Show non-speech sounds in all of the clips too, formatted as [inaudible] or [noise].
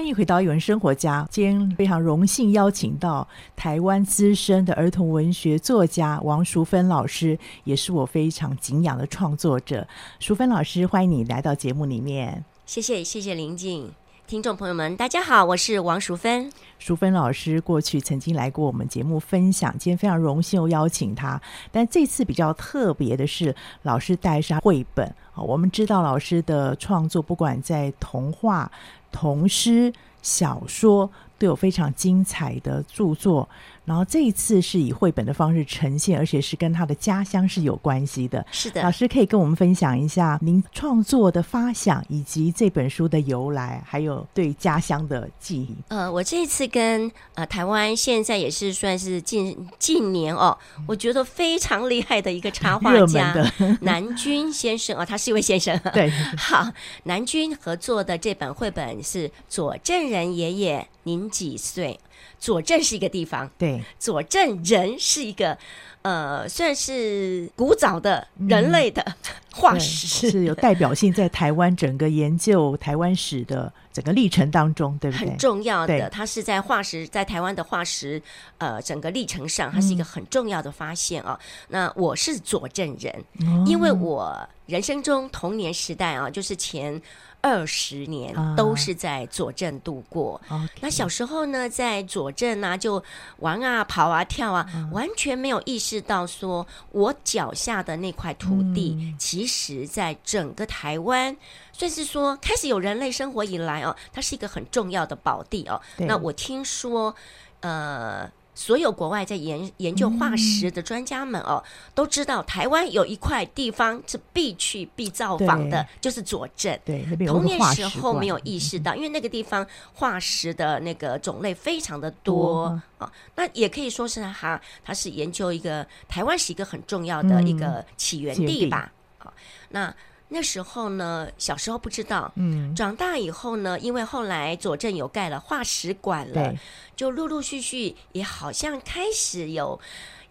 欢迎回到语文生活家，今天非常荣幸邀请到台湾资深的儿童文学作家王淑芬老师，也是我非常敬仰的创作者。淑芬老师，欢迎你来到节目里面。谢谢，谢谢林静，听众朋友们，大家好，我是王淑芬。淑芬老师过去曾经来过我们节目分享，今天非常荣幸又邀请她。但这次比较特别的是，老师带上绘本。我们知道老师的创作，不管在童话。童诗、小说都有非常精彩的著作。然后这一次是以绘本的方式呈现，而且是跟他的家乡是有关系的。是的，老师可以跟我们分享一下您创作的发想，以及这本书的由来，还有对家乡的记忆。呃，我这一次跟呃台湾现在也是算是近近年哦，我觉得非常厉害的一个插画家 [laughs] [laughs] 南军先生哦，他是一位先生。对，[laughs] 好，南军合作的这本绘本是《左正人爷爷您几岁》。左镇是一个地方，对，左镇人是一个，呃，算是古早的人类的 [laughs] 化石，嗯、是有代表性，在台湾整个研究台湾史的整个历程当中，对不对？很重要的，它是在化石，在台湾的化石，呃，整个历程上，它是一个很重要的发现啊。嗯、那我是左镇人，哦、因为我人生中童年时代啊，就是前。二十年都是在左镇度过。Uh. 那小时候呢，在左镇啊，就玩啊、跑啊、跳啊，uh, 完全没有意识到说，我脚下的那块土地，嗯、其实在整个台湾，算是说开始有人类生活以来哦，它是一个很重要的宝地哦。那我听说，呃。所有国外在研研究化石的专家们哦，嗯、都知道台湾有一块地方是必去必造访的，就是左镇。对，童年时候没有意识到，嗯、因为那个地方化石的那个种类非常的多啊、哦。那也可以说是哈，它是研究一个台湾是一个很重要的一个起源地吧。好、嗯哦，那。那时候呢，小时候不知道，嗯，长大以后呢，因为后来左镇有盖了化石馆了，就陆陆续续也好像开始有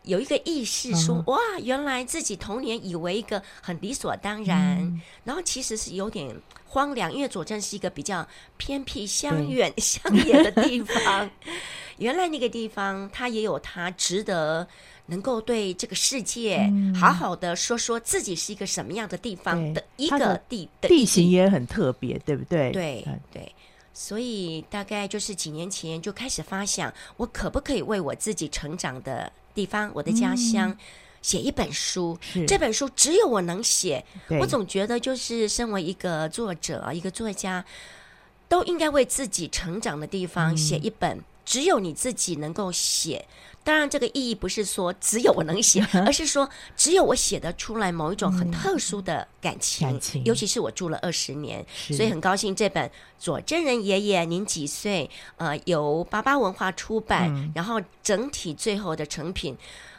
有一个意识说，哇，原来自己童年以为一个很理所当然，嗯、然。后其实是有点荒凉，因为左镇是一个比较偏僻乡远乡对野的地方，[laughs] 原来那个地方它也有它值得。能够对这个世界好好的说说自己是一个什么样的地方的一个地的地形也很特别，对不对？对对，所以大概就是几年前就开始发想，我可不可以为我自己成长的地方，我的家乡写一本书？这本书只有我能写。我总觉得，就是身为一个作者，一个作家，都应该为自己成长的地方写一本，只有你自己能够写。当然，这个意义不是说只有我能写，[laughs] 而是说只有我写得出来某一种很特殊的感情。嗯、感情尤其是我住了二十年，所以很高兴这本《左真人爷爷您几岁》呃由八八文化出版，嗯、然后整体最后的成品，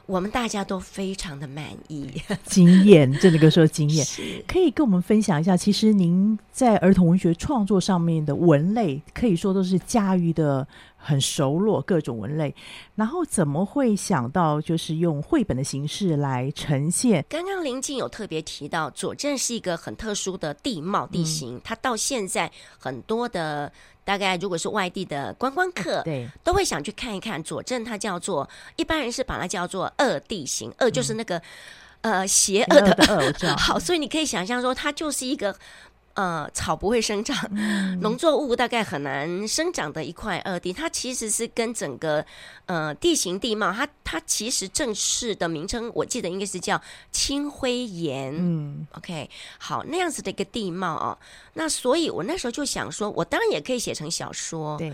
我们大家都非常的满意，[laughs] 惊艳，真的可以说惊艳。[laughs] 可以跟我们分享一下，其实您在儿童文学创作上面的文类，可以说都是驾驭的。很熟络各种文类，然后怎么会想到就是用绘本的形式来呈现？刚刚林静有特别提到，左镇是一个很特殊的地貌地形，嗯、它到现在很多的大概如果是外地的观光客，对，都会想去看一看左镇。它叫做一般人是把它叫做恶地形，恶就是那个、嗯、呃邪恶的恶。[laughs] 好，所以你可以想象说，它就是一个。呃，草不会生长，农作物大概很难生长的一块二地，它其实是跟整个呃地形地貌，它它其实正式的名称，我记得应该是叫青灰岩。嗯，OK，好，那样子的一个地貌哦，那所以我那时候就想说，我当然也可以写成小说。对。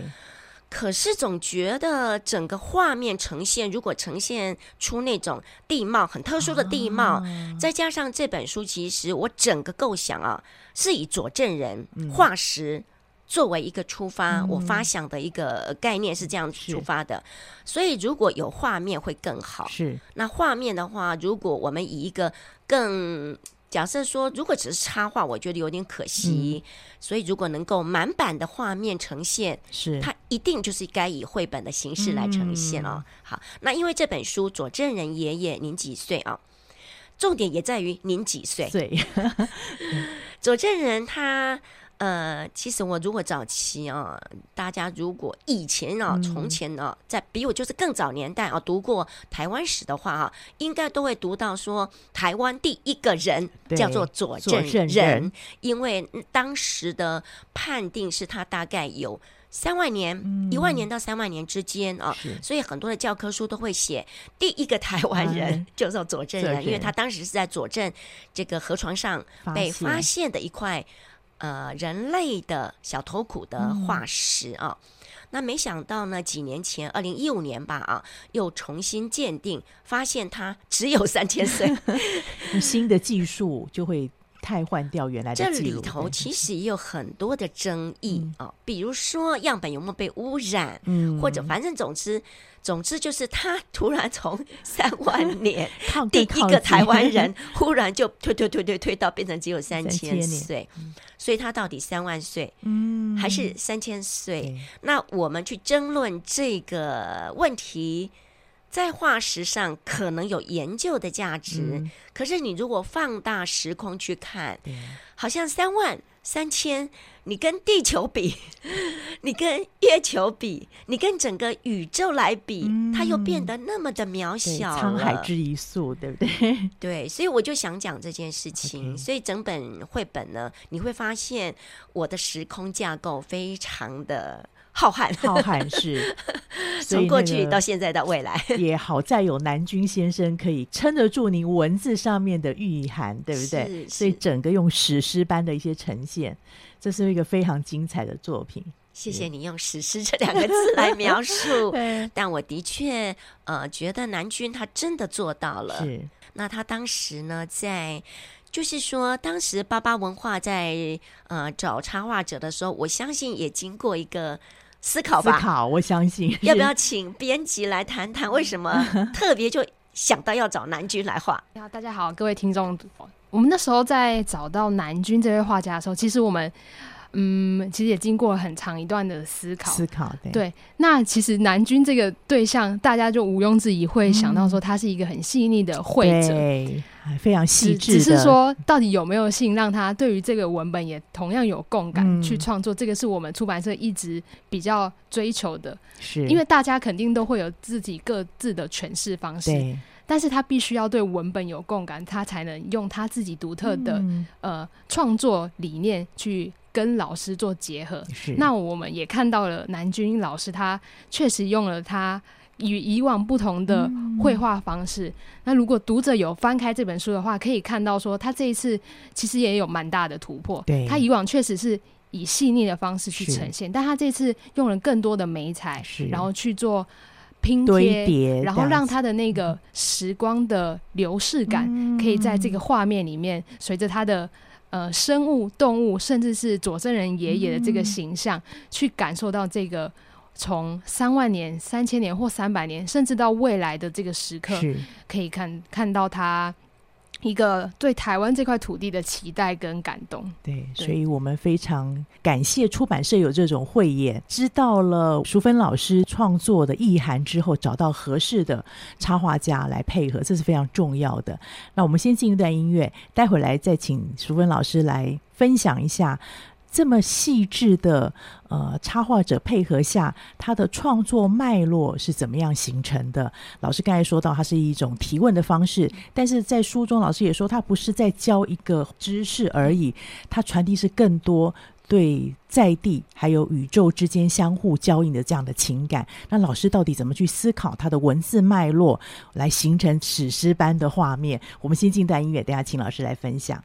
可是总觉得整个画面呈现，如果呈现出那种地貌很特殊的地貌，哦、再加上这本书，其实我整个构想啊，是以佐证人化石作为一个出发，嗯、我发想的一个概念是这样出发的。所以如果有画面会更好。是，那画面的话，如果我们以一个更假设说，如果只是插画，我觉得有点可惜。嗯、所以，如果能够满版的画面呈现，是它一定就是该以绘本的形式来呈现哦。嗯、好，那因为这本书《佐证人爷爷您几岁》啊，重点也在于您几岁。对，[laughs] 佐证人他。呃，其实我如果早期啊，大家如果以前啊，从前啊，在比我就是更早年代啊，读过台湾史的话啊，应该都会读到说，台湾第一个人叫做左正人，人。因为当时的判定是他大概有三万年，嗯、一万年到三万年之间啊，是。所以很多的教科书都会写第一个台湾人。叫做左镇人，嗯、因为他当时是在左镇这个河床上被发现的一块。呃人类的小头骨的化石啊。嗯那没想到呢，几年前，二零一五年吧，啊，又重新鉴定，发现它只有三千岁。[laughs] [laughs] 新的技术就会替换掉原来的。这里头其实也有很多的争议啊、嗯，比如说样本有没有被污染，嗯，或者反正总之。总之就是，他突然从三万年第一个台湾人，[laughs] 忽然就推推推推推到变成只有三千岁，所以他到底三万岁，嗯，还是三千岁？那我们去争论这个问题，在化石上可能有研究的价值，可是你如果放大时空去看，好像三万。三千，你跟地球比，[laughs] 你跟月球比，你跟整个宇宙来比，嗯、它又变得那么的渺小，沧海之一粟，对不对？[laughs] 对，所以我就想讲这件事情。所以整本绘本呢，你会发现我的时空架构非常的。浩瀚，浩瀚是 [laughs] 从过去到现在到未来，[laughs] 也好在有南军先生可以撑得住您文字上面的意涵，对不对？所以整个用史诗般的一些呈现，这是一个非常精彩的作品。谢谢你用“史诗”这两个字来描述，[laughs] 但我的确呃觉得南军他真的做到了。是，那他当时呢，在就是说，当时巴巴文化在呃找插画者的时候，我相信也经过一个。思考吧，思考，我相信。[laughs] 要不要请编辑来谈谈为什么 [laughs] 特别就想到要找南军来画？大家好，各位听众，我们那时候在找到南军这位画家的时候，其实我们。嗯，其实也经过了很长一段的思考。思考对，对。那其实南军这个对象，大家就毋庸置疑会想到说，他是一个很细腻的绘者，对，非常细致。只是说，到底有没有幸让他对于这个文本也同样有共感、嗯、去创作？这个是我们出版社一直比较追求的。是，因为大家肯定都会有自己各自的诠释方式，对。但是他必须要对文本有共感，他才能用他自己独特的、嗯、呃创作理念去。跟老师做结合，那我们也看到了南军老师，他确实用了他与以往不同的绘画方式、嗯。那如果读者有翻开这本书的话，可以看到说，他这一次其实也有蛮大的突破。对，他以往确实是以细腻的方式去呈现，但他这次用了更多的媒材，然后去做拼贴，然后让他的那个时光的流逝感，可以在这个画面里面，随着他的。呃，生物、动物，甚至是佐证人爷爷的这个形象，嗯，去感受到这个从三万年、三千年或三百年，甚至到未来的这个时刻，可以看看到他。一个对台湾这块土地的期待跟感动，对，所以我们非常感谢出版社有这种慧眼，知道了淑芬老师创作的意涵之后，找到合适的插画家来配合，这是非常重要的。那我们先进一段音乐，待会来再请淑芬老师来分享一下。这么细致的呃插画者配合下，他的创作脉络是怎么样形成的？老师刚才说到，它是一种提问的方式，但是在书中，老师也说，他不是在教一个知识而已，他传递是更多对在地还有宇宙之间相互交映的这样的情感。那老师到底怎么去思考他的文字脉络，来形成史诗般的画面？我们先进段音乐，等下请老师来分享。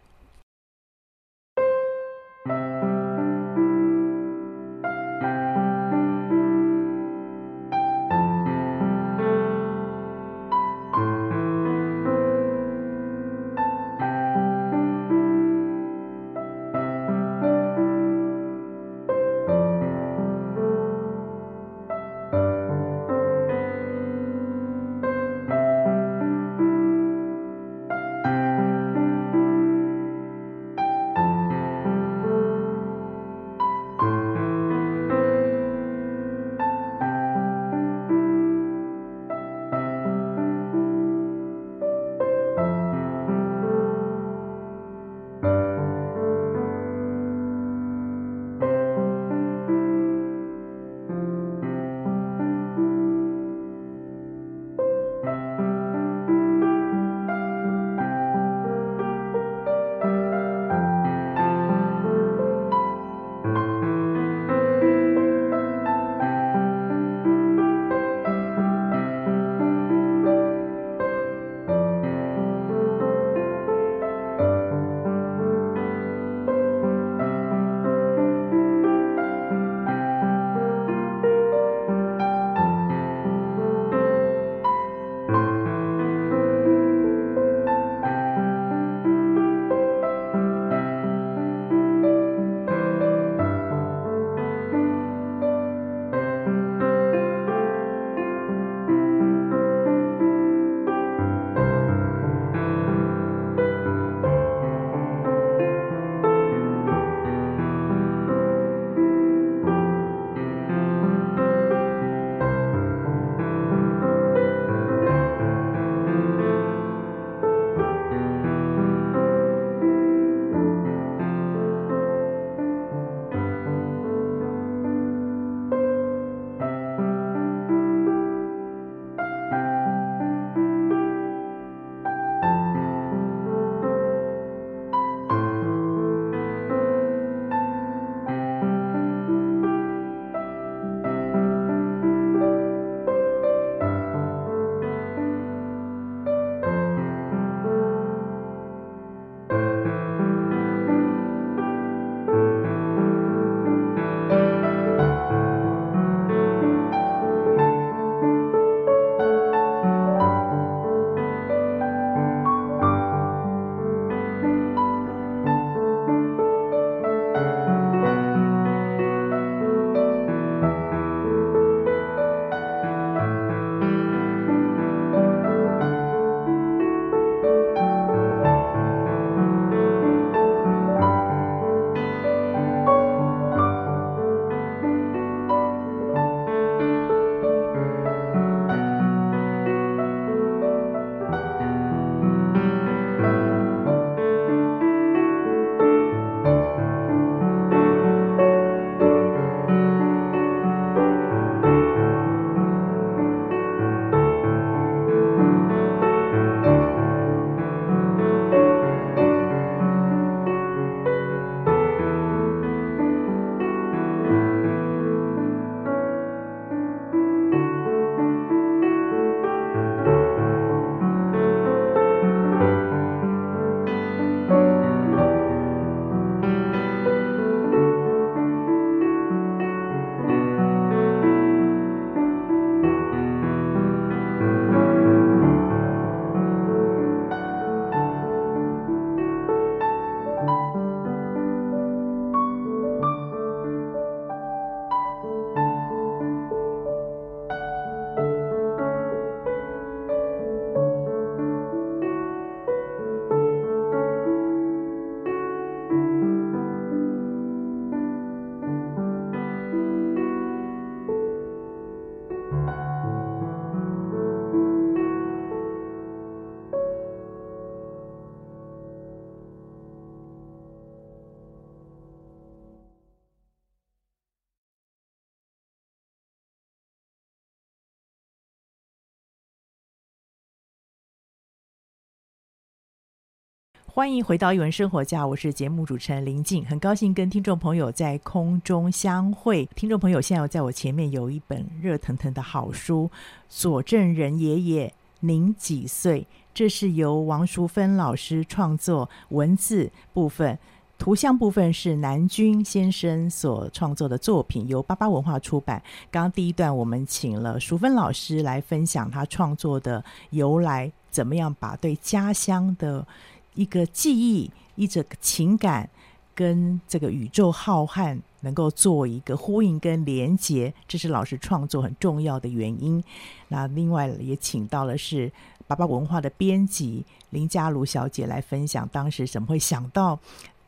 欢迎回到《语文生活家》，我是节目主持人林静，很高兴跟听众朋友在空中相会。听众朋友，现在在我前面有一本热腾腾的好书《佐证人爷爷您几岁》，这是由王淑芬老师创作，文字部分、图像部分是南军先生所创作的作品，由巴巴文化出版。刚刚第一段，我们请了淑芬老师来分享他创作的由来，怎么样把对家乡的。一个记忆，一个情感，跟这个宇宙浩瀚能够做一个呼应跟连接，这是老师创作很重要的原因。那另外也请到了是爸爸文化的编辑林佳如小姐来分享，当时怎么会想到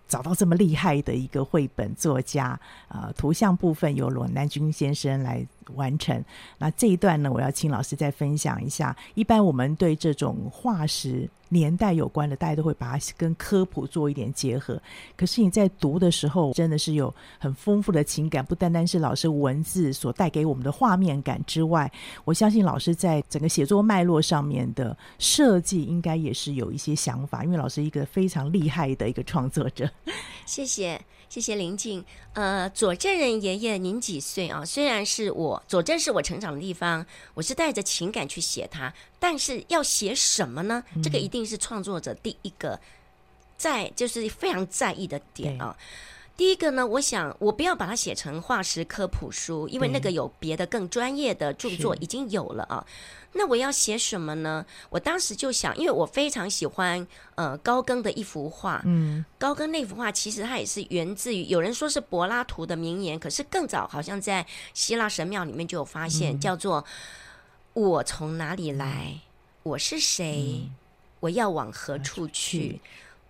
找到这么厉害的一个绘本作家？呃，图像部分由罗南君先生来完成。那这一段呢，我要请老师再分享一下。一般我们对这种化石。年代有关的，大家都会把它跟科普做一点结合。可是你在读的时候，真的是有很丰富的情感，不单单是老师文字所带给我们的画面感之外，我相信老师在整个写作脉络上面的设计，应该也是有一些想法。因为老师一个非常厉害的一个创作者。谢谢。谢谢林静。呃，佐证人爷爷，您几岁啊？虽然是我佐证是我成长的地方，我是带着情感去写它，但是要写什么呢？这个一定是创作者第一个在就是非常在意的点啊。第一个呢，我想我不要把它写成化石科普书，因为那个有别的更专业的著作已经有了啊。那我要写什么呢？我当时就想，因为我非常喜欢呃高更的一幅画，嗯，高更那幅画其实它也是源自于有人说是柏拉图的名言，可是更早好像在希腊神庙里面就有发现，嗯、叫做“我从哪里来，我是谁，嗯、我要往何处去”。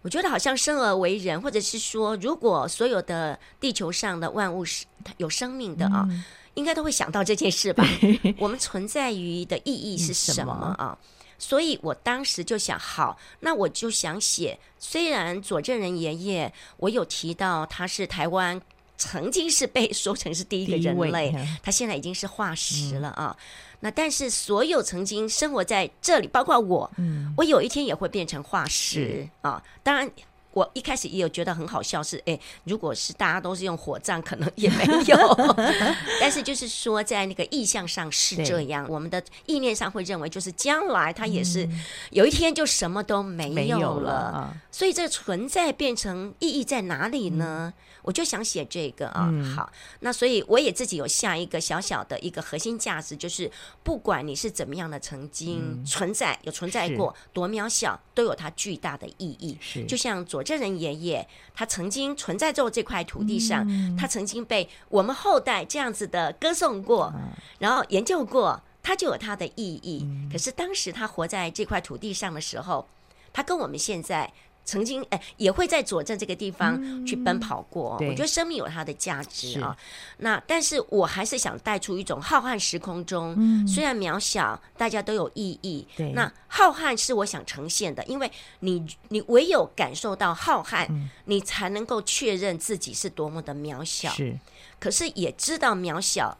我觉得好像生而为人，或者是说，如果所有的地球上的万物是有生命的啊，嗯、应该都会想到这件事吧？[laughs] 我们存在于的意义是什么啊？所以我当时就想，好，那我就想写。虽然左正人爷爷，我有提到他是台湾曾经是被 [laughs] 说成是第一个人类，他现在已经是化石了啊。嗯那但是所有曾经生活在这里，包括我，嗯，我有一天也会变成化石啊！当然，我一开始也有觉得很好笑，是哎，如果是大家都是用火葬，可能也没有。[laughs] 但是就是说，在那个意象上是这样，我们的意念上会认为，就是将来它也是有一天就什么都没有了。所以这个存在变成意义在哪里呢？我就想写这个啊，嗯、好，那所以我也自己有下一个小小的一个核心价值，就是不管你是怎么样的曾经存在，嗯、有存在过多渺小，都有它巨大的意义。是就像佐证人爷爷，他曾经存在在这块土地上，嗯、他曾经被我们后代这样子的歌颂过，嗯、然后研究过，他就有他的意义。嗯、可是当时他活在这块土地上的时候，他跟我们现在。曾经哎，也会在佐证这个地方去奔跑过。嗯、我觉得生命有它的价值啊。是那但是我还是想带出一种浩瀚时空中，嗯、虽然渺小，大家都有意义。对那浩瀚是我想呈现的，因为你你唯有感受到浩瀚，嗯、你才能够确认自己是多么的渺小。是，可是也知道渺小。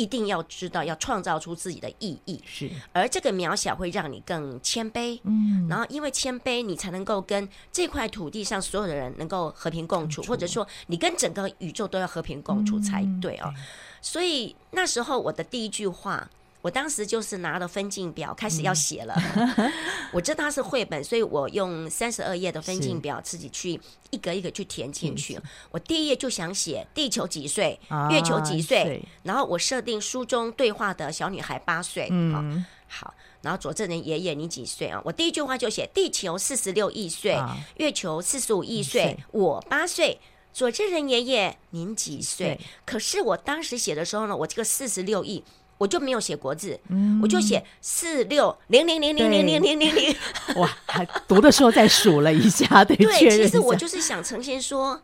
一定要知道，要创造出自己的意义。是，而这个渺小会让你更谦卑。嗯，然后因为谦卑，你才能够跟这块土地上所有的人能够和平共处，或者说你跟整个宇宙都要和平共处才对哦。所以那时候我的第一句话。我当时就是拿了分镜表开始要写了，嗯、[laughs] 我知道它是绘本，所以我用三十二页的分镜表自己去一格一格去填进去。我第一页就想写地球几岁，啊、月球几岁，然后我设定书中对话的小女孩八岁。嗯，好，然后佐证人爷爷你几岁啊？我第一句话就写地球四十六亿岁，啊、月球四十五亿岁，我八岁。佐证人爷爷您几岁？可是我当时写的时候呢，我这个四十六亿。我就没有写国字，嗯、我就写四六零零零零零零零零零。哇，还读的时候再数了一下，[laughs] 对，对，其实我就是想呈现说，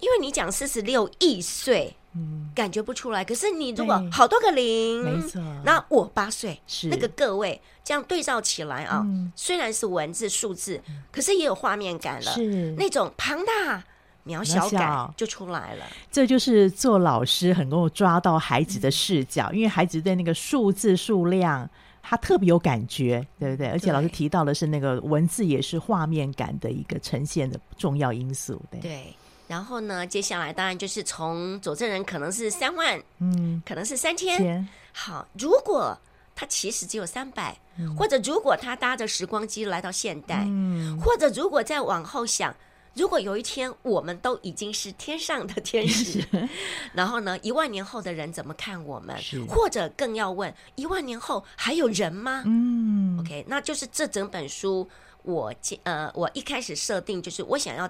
因为你讲四十六亿岁，嗯，感觉不出来。可是你如果好多个零，没错，那我八岁，是。那个各位这样对照起来啊，嗯、虽然是文字数字，可是也有画面感了，是。那种庞大。渺小感就出来了，这就是做老师很能够抓到孩子的视角，嗯、因为孩子对那个数字数量。他特别有感觉，对不对？而且老师提到的是那个文字也是画面感的一个呈现的重要因素，对。对。然后呢，接下来当然就是从佐证人可能是三万，嗯，可能是三千。千好，如果他其实只有三百，嗯，或者如果他搭着时光机来到现代，嗯，或者如果再往后想，如果有一天我们都已经是天上的天使，[laughs] 然后呢，一万年后的人怎么看我们？或者更要问，一万年后还有人吗？嗯，OK，那就是这整本书我呃，我一开始设定就是我想要。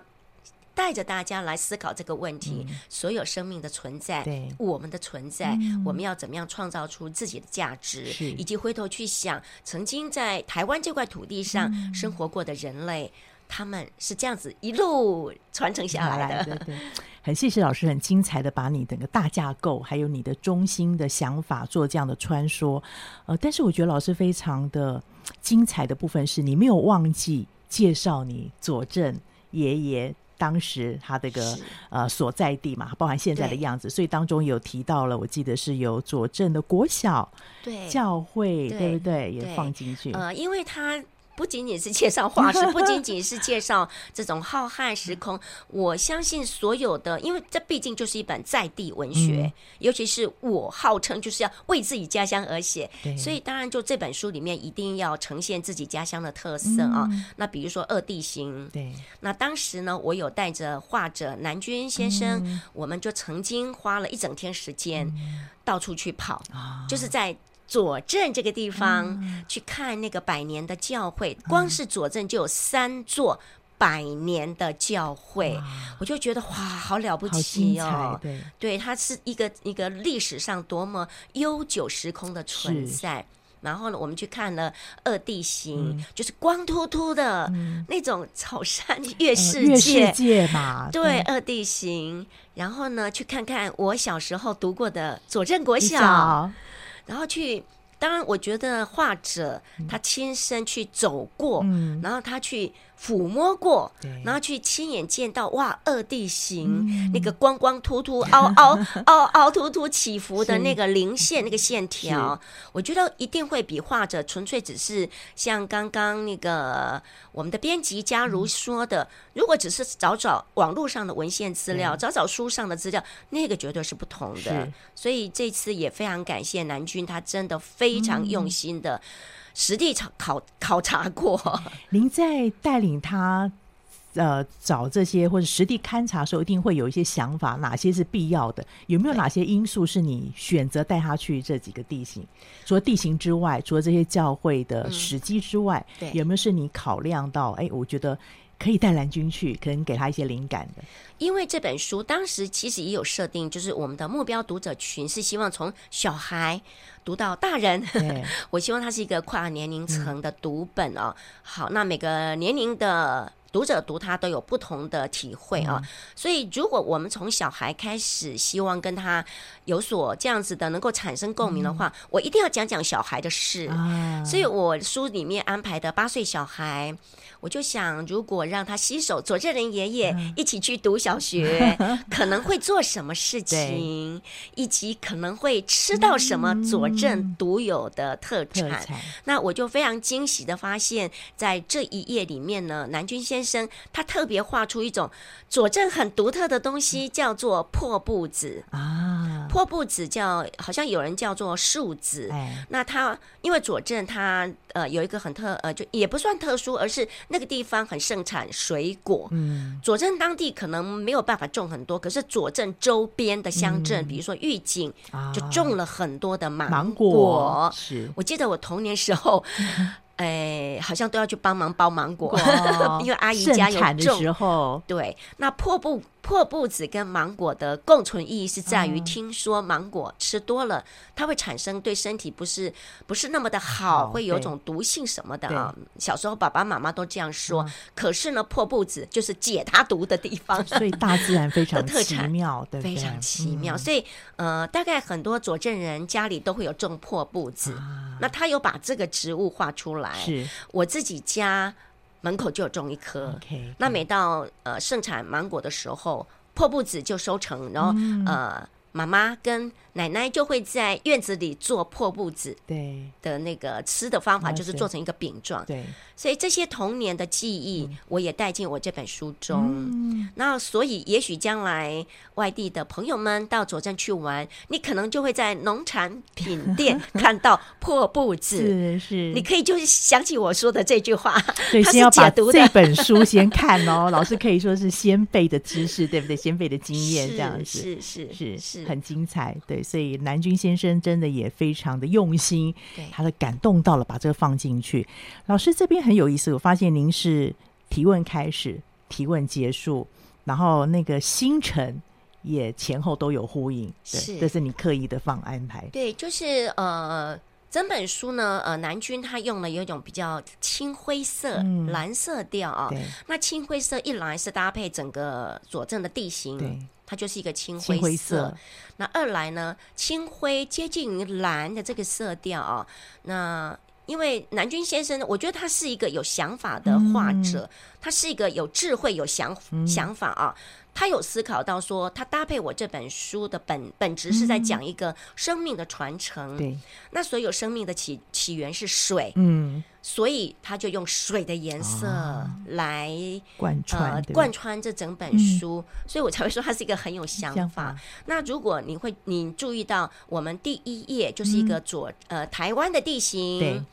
带着大家来思考这个问题：嗯、所有生命的存在，对。我们的存在，嗯、我们要怎么样创造出自己的价值，以及回头去想曾经在台湾这块土地上生活过的人类，嗯、他们是这样子一路传承下来的。对，对，很谢谢老师，很精彩的把你整个大架构，还有你的中心的想法做这样的穿梭。呃，但是我觉得老师非常的精彩的部分是你没有忘记介绍你佐证爷爷。当时他这个呃所在地嘛，包含现在的样子，所以当中有提到了，我记得是有佐证的国小、对教会，对，对不对？也放进去。呃，因为他。不仅仅是介绍化石，[laughs] 不仅仅是介绍这种浩瀚时空。我相信所有的，因为这毕竟就是一本在地文学，嗯、尤其是我号称就是要为自己家乡而写，所以当然就这本书里面一定要呈现自己家乡的特色啊。嗯、那比如说二地形，对，那当时呢，我有带着画者南军先生，嗯、我们就曾经花了一整天时间、嗯、到处去跑，啊、就是在。佐证这个地方、嗯、去看那个百年的教会，嗯、光是佐证就有三座百年的教会，我就觉得哇，好了不起哦！对，对，它是一个一个历史上多么悠久时空的存在。然后呢，我们去看了二地形，嗯、就是光秃秃的、嗯、那种草山月世界，界嘛。对，二地形。然后呢，去看看我小时候读过的佐证国小。然后去，当然，我觉得画者他亲身去走过，嗯、然后他去。抚摸过，然后去亲眼见到哇，二地形、嗯、那个光光秃秃、凹凹 [laughs] 凹凹凸凸起伏的那个零线、那个线条，我觉得一定会比画者纯粹只是像刚刚那个我们的编辑佳如说的，嗯、如果只是找找网络上的文献资料，找找书上的资料，那个绝对是不同的。所以这次也非常感谢南军，他真的非常用心的。嗯实地考考考察过，[laughs] 您在带领他呃找这些或者实地勘察的时候，一定会有一些想法，哪些是必要的？有没有哪些因素是你选择带他去这几个地形？除了地形之外，除了这些教会的时机之外，嗯、有没有是你考量到？哎，我觉得。可以带蓝军去，可能给他一些灵感的。因为这本书当时其实也有设定，就是我们的目标读者群是希望从小孩读到大人。[laughs] 我希望它是一个跨年龄层的读本哦。嗯、好，那每个年龄的读者读他都有不同的体会啊。嗯、所以，如果我们从小孩开始，希望跟他有所这样子的能够产生共鸣的话，嗯、我一定要讲讲小孩的事。啊、所以我书里面安排的八岁小孩。我就想，如果让他携手佐证人爷爷一起去读小学，嗯、[laughs] 可能会做什么事情，以及可能会吃到什么佐证独有的特产。特产那我就非常惊喜的发现，在这一页里面呢，南君先生他特别画出一种佐证很独特的东西，叫做破布子啊。破布子叫好像有人叫做树子。哎、那他因为佐证他呃有一个很特呃就也不算特殊，而是。那个地方很盛产水果，嗯，佐证当地可能没有办法种很多，可是佐证周边的乡镇，嗯、比如说玉井，啊、就种了很多的芒果。芒果是，我记得我童年时候。哎，好像都要去帮忙包芒果，哦 [laughs] 因为阿姨家有种的时候。对，那破布破布子跟芒果的共存意义是在于，听说芒果吃多了，它会产生对身体不是不是那么的好，好会有种毒性什么的啊。小时候爸爸妈妈都这样说。嗯、可是呢，破布子就是解它毒的地方，所以大自然非常奇妙，对，非常奇妙。嗯、所以呃，大概很多佐证人家里都会有种破布子，啊、那他有把这个植物画出来。是。我自己家门口就有种一棵 okay. 那每到呃盛产芒果的时候，破布子就收成，然后、嗯、呃妈妈跟奶奶就会在院子里做破布子，对。的那个吃的方法就是做成一个饼状，对，所以这些童年的记忆我也带进我这本书中。嗯。那所以也许将来外地的朋友们到左镇去玩，你可能就会在农产品店 [laughs] 看到破布子，是是，你可以就是想起我说的这句话，所以先要把这本书先看哦。[laughs] 老师可以说是先辈的知识，对不对？先辈的经验这样子，是是是是。很精彩，对，所以南军先生真的也非常的用心，对，他的感动到了，把这个放进去。老师这边很有意思，我发现您是提问开始，提问结束，然后那个星辰也前后都有呼应，对，是，这是你刻意的放安排。对，就是呃，整本书呢，呃，南军他用了有一种比较青灰色、嗯、蓝色调啊，对，那青灰色一来是搭配整个佐证的地形，对。它就是一个青灰色，灰色，那二来呢，青灰接近于蓝的这个色调啊。那因为南军先生，我觉得他是一个有想法的画者，嗯、他是一个有智慧、有想、嗯、想法啊。他有思考到说，他搭配我这本书的本本质是在讲一个生命的传承。对、嗯，那所有生命的起起源是水。嗯，所以他就用水的颜色来贯穿、呃、贯穿这整本书、嗯，所以我才会说他是一个很有想法。想法，那如果你会你注意到我们第一页就是一个左、嗯、呃台湾的地形。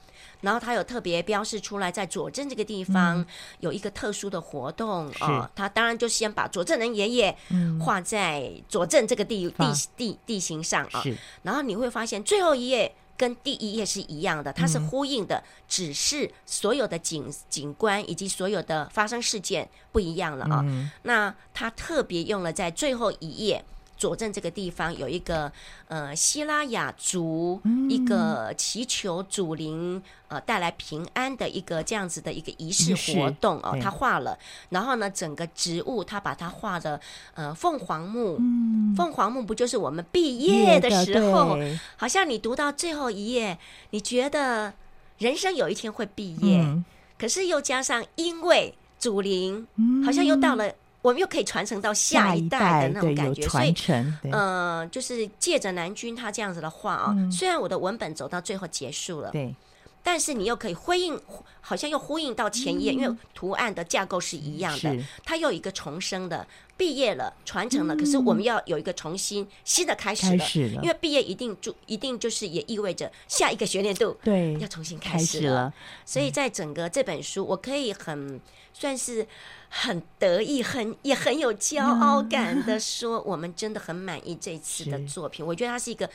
对。然后他有特别标示出来，在左镇这个地方有一个特殊的活动啊，他当然就先把左镇人爷爷画在左镇这个地地地地形上啊。然后你会发现最后一页跟第一页是一样的，它是呼应的，只是所有的景景观以及所有的发生事件不一样了啊。那他特别用了在最后一页。左镇这个地方有一个呃希拉雅族、嗯、一个祈求祖灵呃带来平安的一个这样子的一个仪式活动哦，他画了，然后呢整个植物他把它画的呃凤凰木，嗯、凤凰木不就是我们毕业的时候，好像你读到最后一页，你觉得人生有一天会毕业，嗯、可是又加上因为祖灵，好像又到了。我们又可以传承到下一代的那种感觉，所以，呃，就是借着南军他这样子的话啊、哦嗯，虽然我的文本走到最后结束了，对，但是你又可以呼应，好像又呼应到前一页、嗯，因为图案的架构是一样的，它又有一个重生的，毕业了，传承了、嗯，可是我们要有一个重新新的开始了，开始了，因为毕业一定就一定就是也意味着下一个学年度对要重新开始了，所以在整个这本书，我可以很算是。很得意，很也很有骄傲感的说，我们真的很满意这次的作品。我觉得它是一个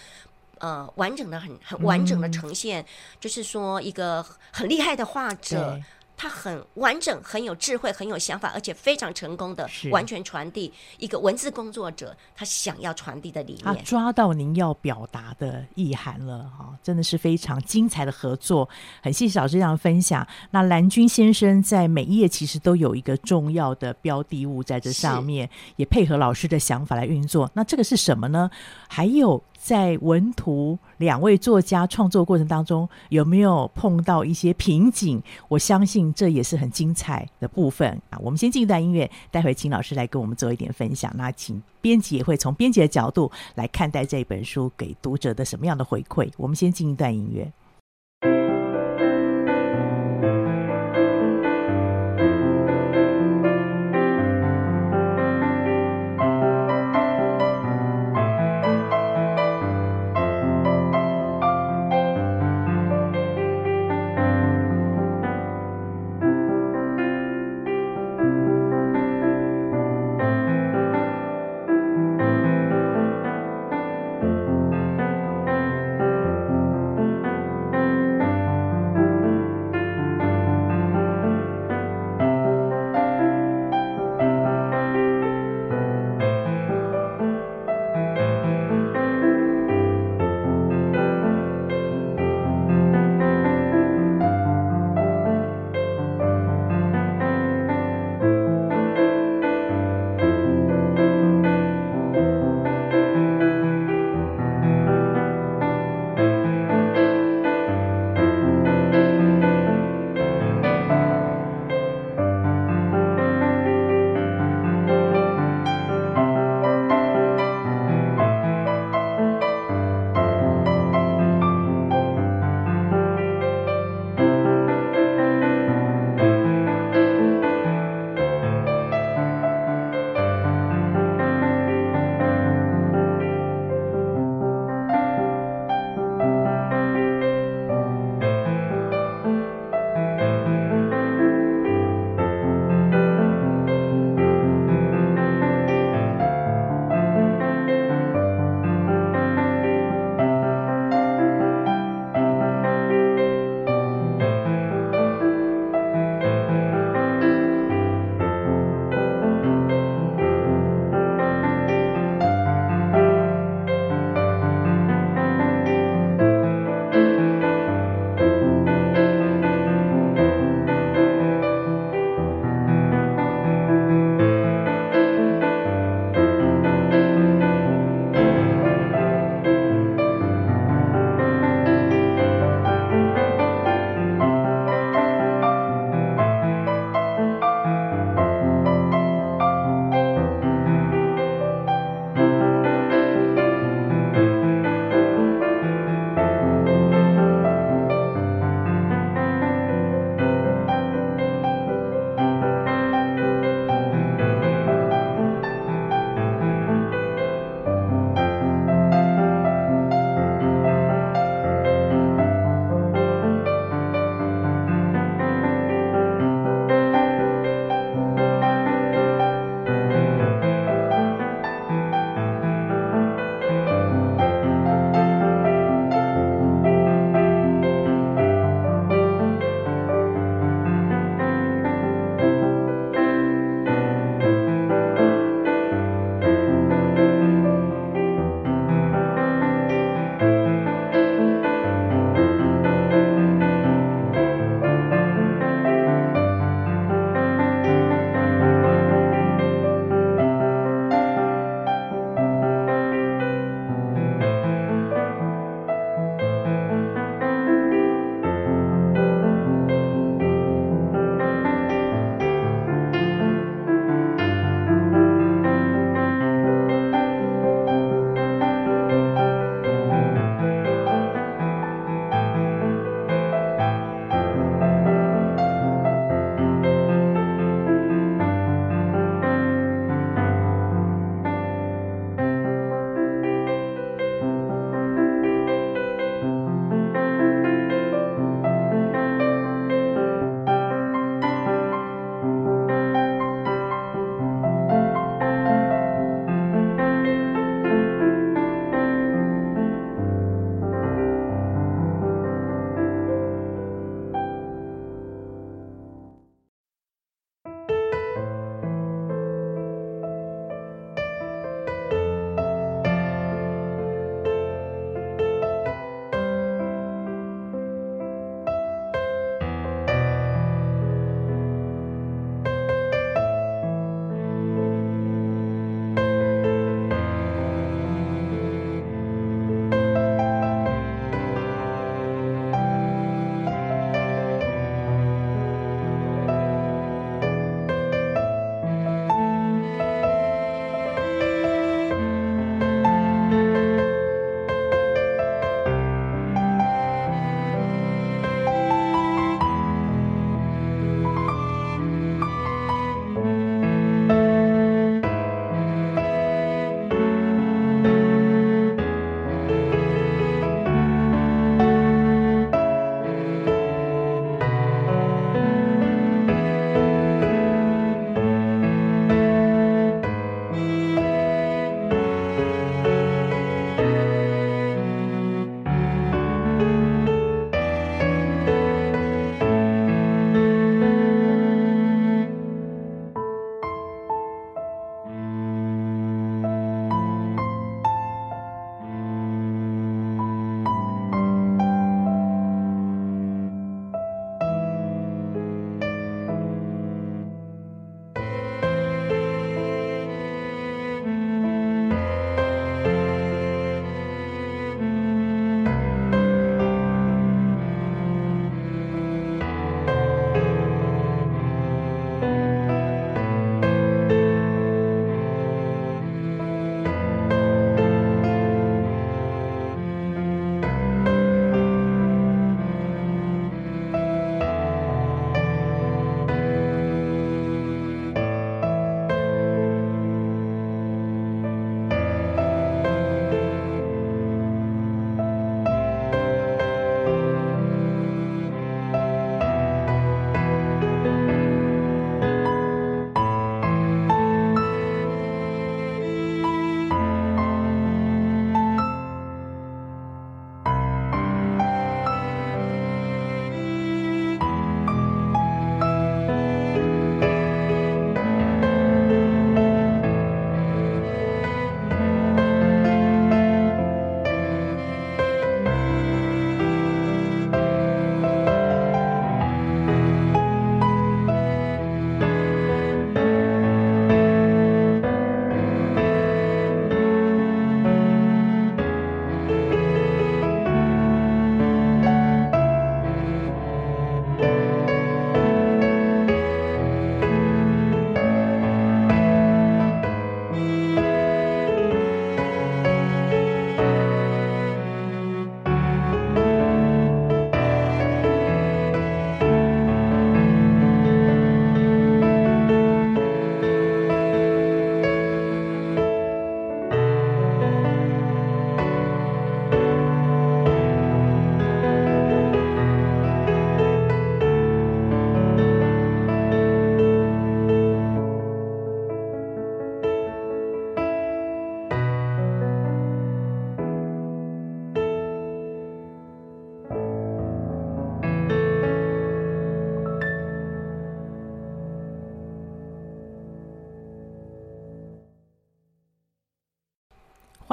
呃完整的、很很完整的呈现，就是说一个很厉害的画者。他很完整，很有智慧，很有想法，而且非常成功的完全传递一个文字工作者他想要传递的理念。他抓到您要表达的意涵了哈，真的是非常精彩的合作。很谢谢老师这样分享。那蓝军先生在每一页其实都有一个重要的标的物在这上面，也配合老师的想法来运作。那这个是什么呢？还有。在文图两位作家创作过程当中，有没有碰到一些瓶颈？我相信这也是很精彩的部分啊！我们先进一段音乐，待会请老师来跟我们做一点分享。那请编辑也会从编辑的角度来看待这本书给读者的什么样的回馈？我们先进一段音乐。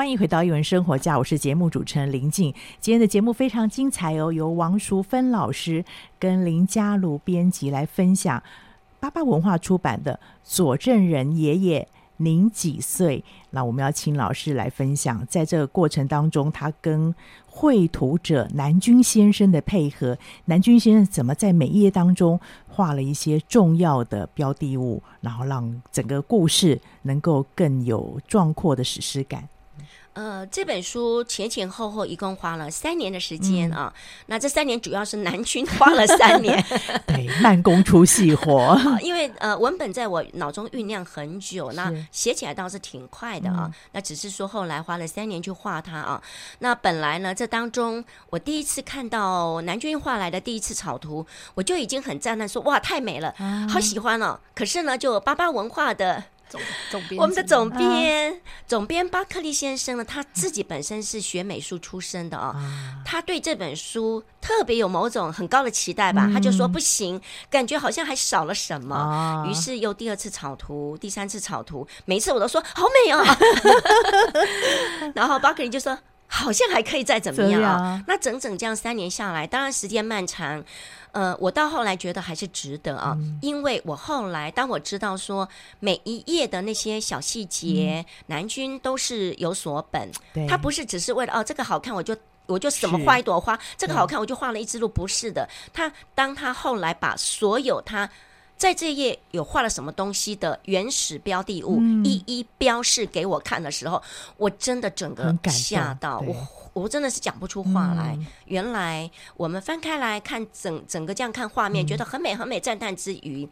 欢迎回到一文生活家，我是节目主持人林静。今天的节目非常精彩哦，由王淑芬老师跟林家如编辑来分享巴巴文化出版的《佐证人爷爷您几岁》。那我们要请老师来分享，在这个过程当中，他跟绘图者南军先生的配合，南军先生怎么在每一页当中画了一些重要的标的物，然后让整个故事能够更有壮阔的史诗感。呃，这本书前前后后一共花了三年的时间啊。嗯、那这三年主要是南军 [laughs] 花了三年，[laughs] 对，慢工出细活。因为呃，文本在我脑中酝酿很久，那写起来倒是挺快的啊。嗯、那只是说后来花了三年去画它啊。那本来呢，这当中我第一次看到南军画来的第一次草图，我就已经很赞叹说：“哇，太美了，啊、好喜欢哦。”可是呢，就巴巴文化的。总 [laughs] 总编，我们的总编，啊、总编巴克利先生呢，他自己本身是学美术出身的哦，啊、他对这本书特别有某种很高的期待吧，嗯、他就说不行，感觉好像还少了什么，啊、于是又第二次草图，第三次草图，每一次我都说好美哦，然后巴克利就说好像还可以再怎么样啊，那整整这样三年下来，当然时间漫长。呃，我到后来觉得还是值得啊，嗯、因为我后来当我知道说每一页的那些小细节，嗯、南军都是有所本，他不是只是为了哦这个好看我就我就怎么画一朵花，这个好看我就画了一只鹿，不是的。他当他后来把所有他在这页有画了什么东西的原始标的物、嗯、一一标示给我看的时候，我真的整个吓到我。我真的是讲不出话来。嗯、原来我们翻开来看整整个这样看画面，嗯、觉得很美很美，赞叹之余，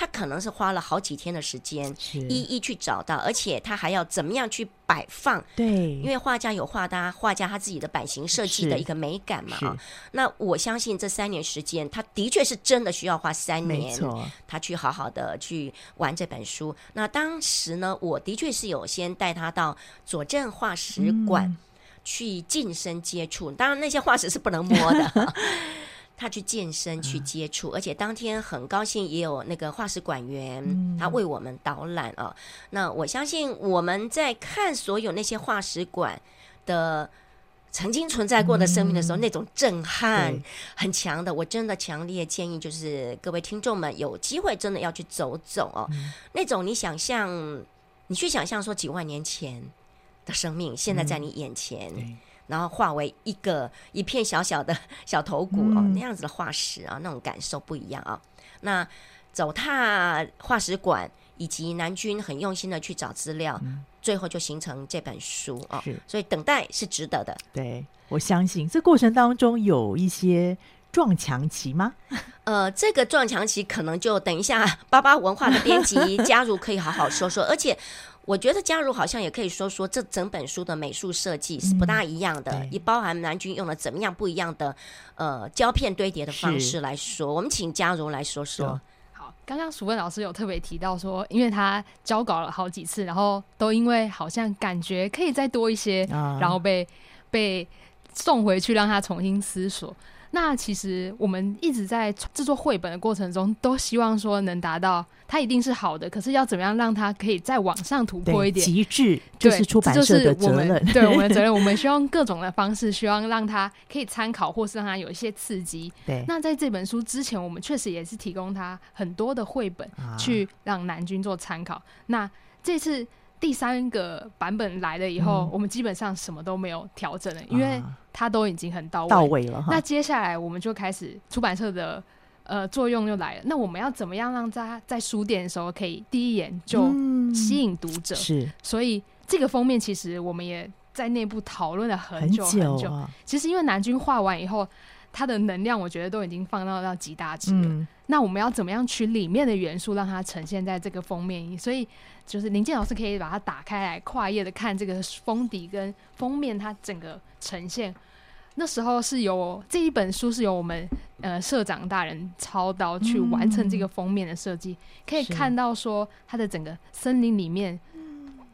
他可能是花了好几天的时间，一一去找到，而且他还要怎么样去摆放？对，因为画家有画他画家他自己的版型设计的一个美感嘛。啊，那我相信这三年时间，他的确是真的需要花三年，他去好好的去玩这本书。那当时呢，我的确是有先带他到佐证画石馆。嗯去近身接触，当然那些化石是不能摸的。[laughs] 他去健身去接触，而且当天很高兴也有那个化石馆员，他为我们导览啊。那我相信我们在看所有那些化石馆的曾经存在过的生命的时候，那种震撼很强的。我真的强烈建议，就是各位听众们有机会真的要去走走哦。那种你想象，你去想象说几万年前。的生命现在在你眼前，嗯、然后化为一个 [laughs] 一片小小的 [laughs] 小头骨、嗯、哦，那样子的化石啊，那种感受不一样啊。那走踏化石馆，以及南军很用心的去找资料，嗯、最后就形成这本书哦。是所以等待是值得的。对，我相信这过程当中有一些撞墙期吗？[laughs] 呃，这个撞墙期可能就等一下巴巴文化的编辑加入可以好好说说，而且。我觉得嘉如好像也可以说说这整本书的美术设计是不大一样的，也、嗯、包含南君用了怎么样不一样的呃胶片堆叠的方式来说。我们请嘉如来说说。好，刚刚淑芬老师有特别提到说，因为他交稿了好几次，然后都因为好像感觉可以再多一些，嗯、然后被被送回去让他重新思索。那其实我们一直在制作绘本的过程中，都希望说能达到它一定是好的，可是要怎么样让它可以再往上突破一点？极致就是出版社的责任，对我们的 [laughs] 责任。我们希望各种的方式，希望让它可以参考，或是让它有一些刺激。对。那在这本书之前，我们确实也是提供他很多的绘本，去让南君做参考。啊、那这次。第三个版本来了以后，嗯、我们基本上什么都没有调整了，因为它都已经很到位，到位了。那接下来我们就开始出版社的呃作用又来了。那我们要怎么样让大家在书店的时候可以第一眼就吸引读者？嗯、是，所以这个封面其实我们也在内部讨论了很久很久。很久啊、其实因为南军画完以后，它的能量我觉得都已经放到到极大值了。嗯、那我们要怎么样取里面的元素让它呈现在这个封面？所以。就是林健老师可以把它打开来，跨页的看这个封底跟封面，它整个呈现。那时候是由这一本书是由我们呃社长大人操刀去完成这个封面的设计，嗯、可以看到说它的整个森林里面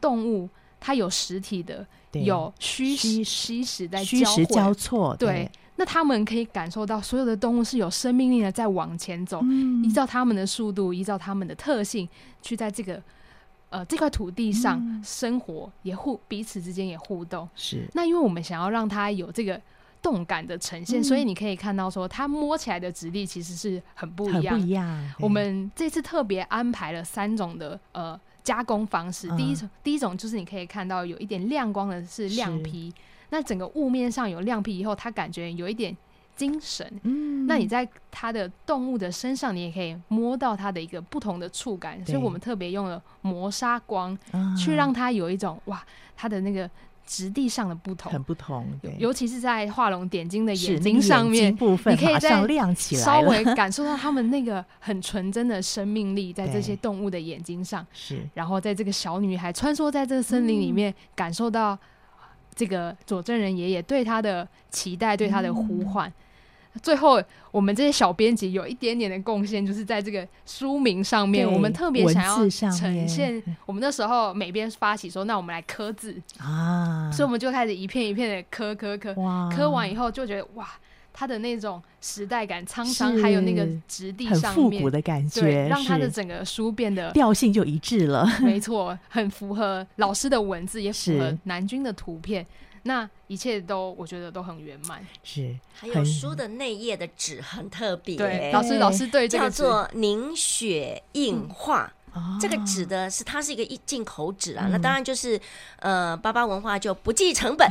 动物它有实体的，对有虚实虚实在交汇交错，对，对，那他们可以感受到所有的动物是有生命力的在往前走，嗯、依照他们的速度，依照他们的特性去在这个。呃这块土地上生活，也互彼此之间也互动。是。那因为我们想要让它有这个动感的呈现，所以你可以看到说，它摸起来的质地其实是很不一样。不一样。我们这次特别安排了三种的呃加工方式。第一种，第一种就是你可以看到有一点亮光的是亮皮，那整个雾面上有亮皮以后，它感觉有一点。精神，嗯，那你在它的动物的身上，你也可以摸到它的一个不同的触感，所以我们特别用了磨砂光，去让它有一种哇，它的那个质地上的不同，很不同，尤其是在画龙点睛的眼睛上面，部分你可以在亮起来，稍微感受到它们那个很纯真的生命力在这些动物的眼睛上，是，然后在这个小女孩穿梭在这个森林里面，感受到这个佐证人爷爷对他的期待，对他的呼唤。最后，我们这些小编辑有一点点的贡献，就是在这个书名上面，我们特别想要呈现。我们那时候每边发起说，那我们来刻字。啊，所以我们就开始一片一片的刻刻刻，刻完以后就觉得哇，它的那种时代感沧桑，还有那个质地上面很复古的感觉，对，让它的整个书变得调性就一致了。[laughs] 没错，很符合老师的文字，也符合南军的图片。那一切都我觉得都很圆满，是。还有书的内页的纸很特别，对，老师老师对这个叫做凝血硬化，嗯、这个纸的是它是一个一进口纸啊，嗯、那当然就是呃巴巴文化就不计成本，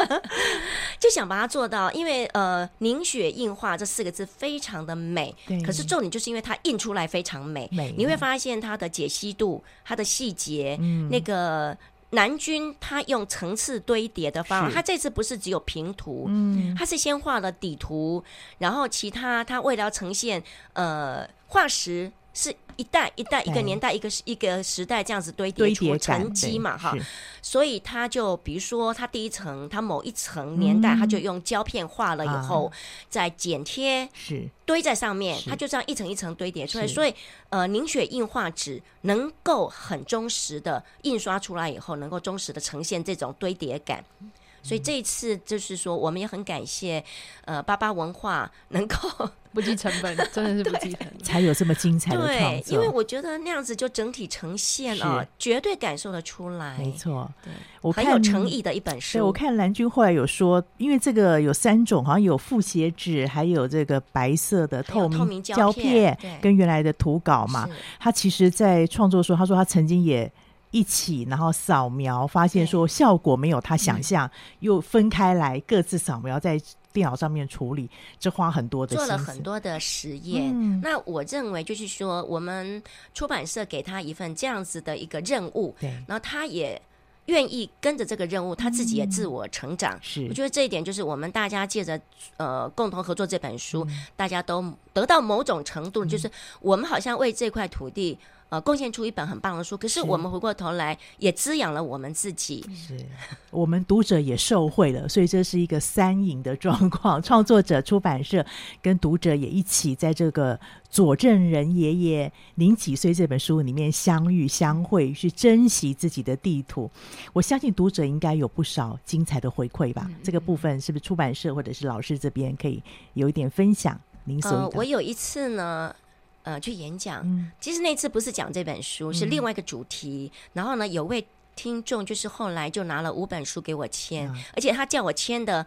[laughs] 就想把它做到，因为呃凝血硬化这四个字非常的美，对。可是重点就是因为它印出来非常美，美你会发现它的解析度、它的细节，嗯、那个。南君他用层次堆叠的方法，是。他这次不是只有平涂，嗯，他是先画了底图，然后其他他为了要呈现呃化石是。一代一代，一个年代，一个一个时代，这样子堆叠出沉积嘛，哈，所以他就比如说，他第一层，他某一层年代，他就用胶片画了以后，再剪贴，是。堆在上面，它就这样一层一层堆叠出来。所以，呃，凝血硬化纸能够很忠实的印刷出来以后，能够忠实的呈现这种堆叠感。所以这一次就是说，我们也很感谢，呃，巴巴文化能够 [laughs] 不计成本，真的是不计成本，[laughs] 才有这么精彩的创作。对，因为我觉得那样子就整体呈现了，绝对感受得出来。没错，对，我很有诚意的一本书。对，我看蓝军后来有说，因为这个有三种，好像有复写纸，还有这个白色的透明胶片，跟原来的图稿嘛。他其实，在创作的时候，他说他曾经也。一起，然后扫描，发现说效果没有他想象，又分开来各自扫描，在电脑上面处理，这花很多的，做了很多的实验。嗯、那我认为就是说，我们出版社给他一份这样子的一个任务，对，然后他也愿意跟着这个任务，他自己也自我成长。是、嗯，我觉得这一点就是我们大家借着呃共同合作这本书，嗯、大家都得到某种程度，就是我们好像为这块土地。呃，贡献出一本很棒的书，可是我们回过头来也滋养了我们自己，是我们读者也受惠了，所以这是一个三赢的状况。[laughs] 创作者、出版社跟读者也一起在这个佐证人爷爷您几岁这本书里面相遇相会，去珍惜自己的地图。我相信读者应该有不少精彩的回馈吧？嗯嗯，这个部分是不是出版社或者是老师这边可以有一点分享？您所、呃、我有一次呢。呃，去演讲，其实那次不是讲这本书，是另外一个主题。嗯、然后呢，有位听众就是后来就拿了五本书给我签，嗯、而且他叫我签的。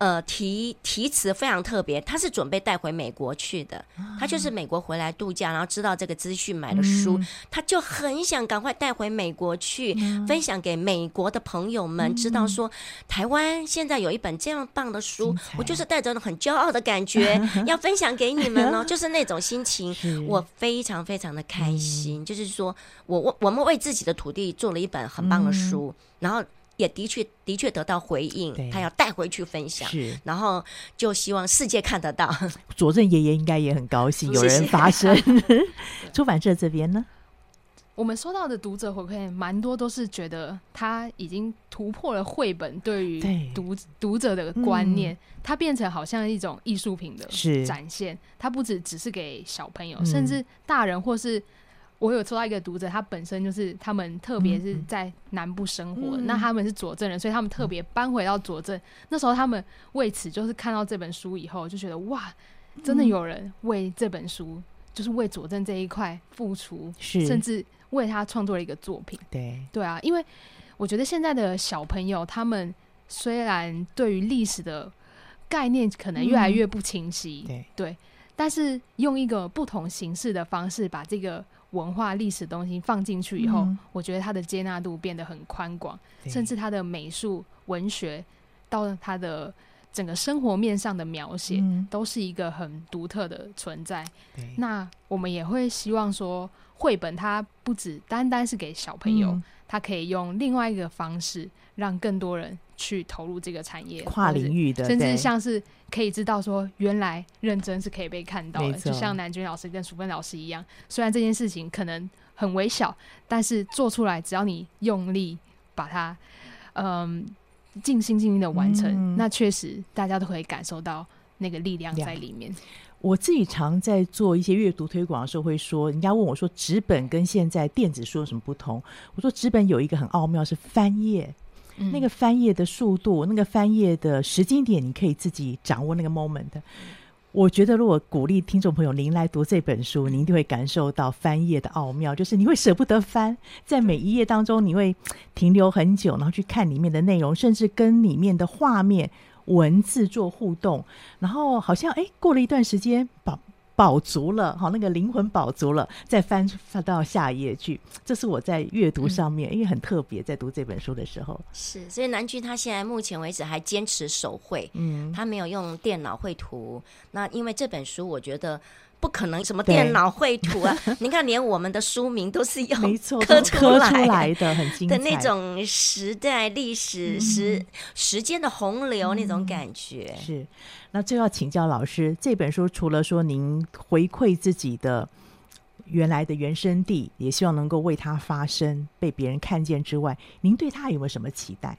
呃，题题词非常特别，他是准备带回美国去的。他就是美国回来度假，然后知道这个资讯，买了书，他就很想赶快带回美国去，分享给美国的朋友们，知道说台湾现在有一本这样棒的书，我就是带着很骄傲的感觉 [laughs] 要分享给你们哦，[laughs] 就是那种心情，我非常非常的开心。就是说我我我们为自己的土地做了一本很棒的书，然后。也的确的确得到回应，他要带回去分享，是然后就希望世界看得到。[laughs] 佐证爷爷应该也很高兴，有人发声。[laughs] [laughs] 出版社这边呢，我们收到的读者回馈蛮多，都是觉得他已经突破了绘本对于读对读者的观念，嗯、它变成好像一种艺术品的展现。是它不只只是给小朋友，嗯、甚至大人或是。我有收到一个读者，他本身就是他们特别是在南部生活，嗯、那他们是佐证人，所以他们特别搬回到佐证。嗯、那时候他们为此就是看到这本书以后，就觉得哇，真的有人为这本书，嗯、就是为佐证这一块付出，是。甚至为他创作了一个作品。对。对啊，因为我觉得现在的小朋友，他们虽然对于历史的概念可能越来越不清晰，嗯、对。对，但是用一个不同形式的方式把这个文化历史东西放进去以后，嗯、我觉得它的接纳度变得很宽广，甚至它的美术、文学到它的。整个生活面上的描写，嗯、都是一个很独特的存在。那我们也会希望说，绘本它不只单单是给小朋友，嗯、它可以用另外一个方式，让更多人去投入这个产业，跨领域的，甚至像是可以知道说，原来认真是可以被看到的。就像南军老师跟淑芬老师一样，虽然这件事情可能很微小，但是做出来，只要你用力把它，嗯。尽心尽力的完成，嗯、那确实大家都可以感受到那个力量在里面。我自己常在做一些阅读推广的时候，会说，人家问我说，纸本跟现在电子书有什么不同？我说，纸本有一个很奥妙是翻页，嗯、那个翻页的速度，那个翻页的时间点，你可以自己掌握那个 moment。我觉得，如果鼓励听众朋友您来读这本书，您就会感受到翻页的奥妙，就是你会舍不得翻，在每一页当中，你会停留很久，然后去看里面的内容，甚至跟里面的画面、文字做互动，然后好像哎，过了一段时间，把。饱足了，好，那个灵魂饱足了，再翻翻到下一页去。这是我在阅读上面，嗯、因为很特别，在读这本书的时候。是，所以南居他现在目前为止还坚持手绘，嗯，他没有用电脑绘图。那因为这本书，我觉得。不可能什么电脑绘图啊！[laughs] 你看，连我们的书名都是用 [laughs] 刻出来的，很精彩的那种时代历史时时间的洪流那种感觉。是，那最后要请教老师，这本书除了说您回馈自己的原来的原生地，也希望能够为它发声，被别人看见之外，您对他有没有什么期待？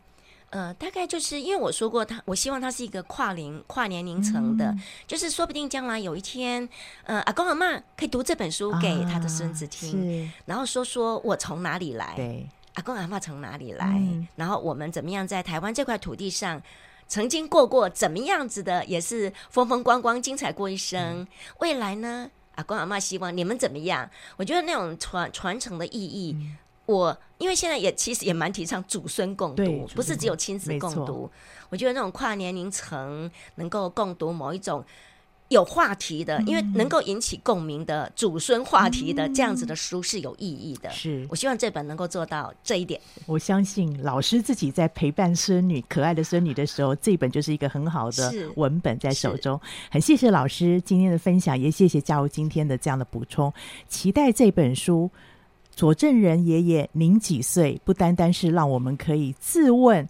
呃，大概就是因为我说过他，他我希望他是一个跨龄、跨年龄层的，嗯、就是说不定将来有一天，呃，阿公阿妈可以读这本书给他的孙子听，啊、然后说说我从哪里来，对，阿公阿妈从哪里来，嗯、然后我们怎么样在台湾这块土地上曾经过过怎么样子的，也是风风光光、精彩过一生。嗯、未来呢，阿公阿妈希望你们怎么样？我觉得那种传传承的意义。嗯我因为现在也其实也蛮提倡祖孙共读，不是只有亲子共读。我觉得那种跨年龄层能够共读某一种有话题的，因为能够引起共鸣的祖孙话题的这样子的书是有意义的。是我希望这本能够做到这一点。我相信老师自己在陪伴孙女、可爱的孙女的时候，这本就是一个很好的文本在手中。很谢谢老师今天的分享，也谢谢加入今天的这样的补充。期待这本书。佐证人爷爷，您几岁？不单单是让我们可以自问：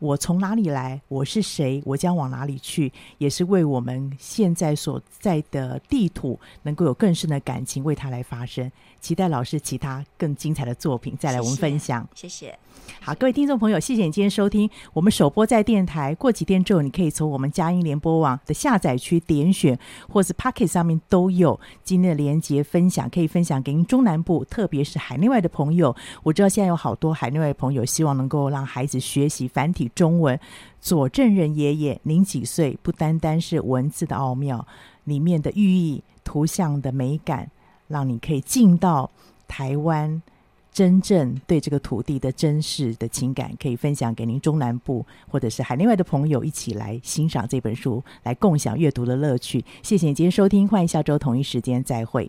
我从哪里来？我是谁？我将往哪里去？也是为我们现在所在的地图能够有更深的感情，为它来发声。期待老师其他更精彩的作品再来我们分享。谢谢。谢谢好，各位听众朋友，谢谢你今天收听我们首播在电台。过几天之后，你可以从我们佳音联播网的下载区点选，或是 Pocket 上面都有今天的连接分享，可以分享给您中南部，特别是海内外的朋友。我知道现在有好多海内外的朋友希望能够让孩子学习繁体中文。左正人爷爷，您几岁？不单单是文字的奥妙，里面的寓意、图像的美感，让你可以进到台湾。真正对这个土地的真实的情感，可以分享给您中南部或者是海内外的朋友，一起来欣赏这本书，来共享阅读的乐趣。谢谢你今天收听，欢迎下周同一时间再会。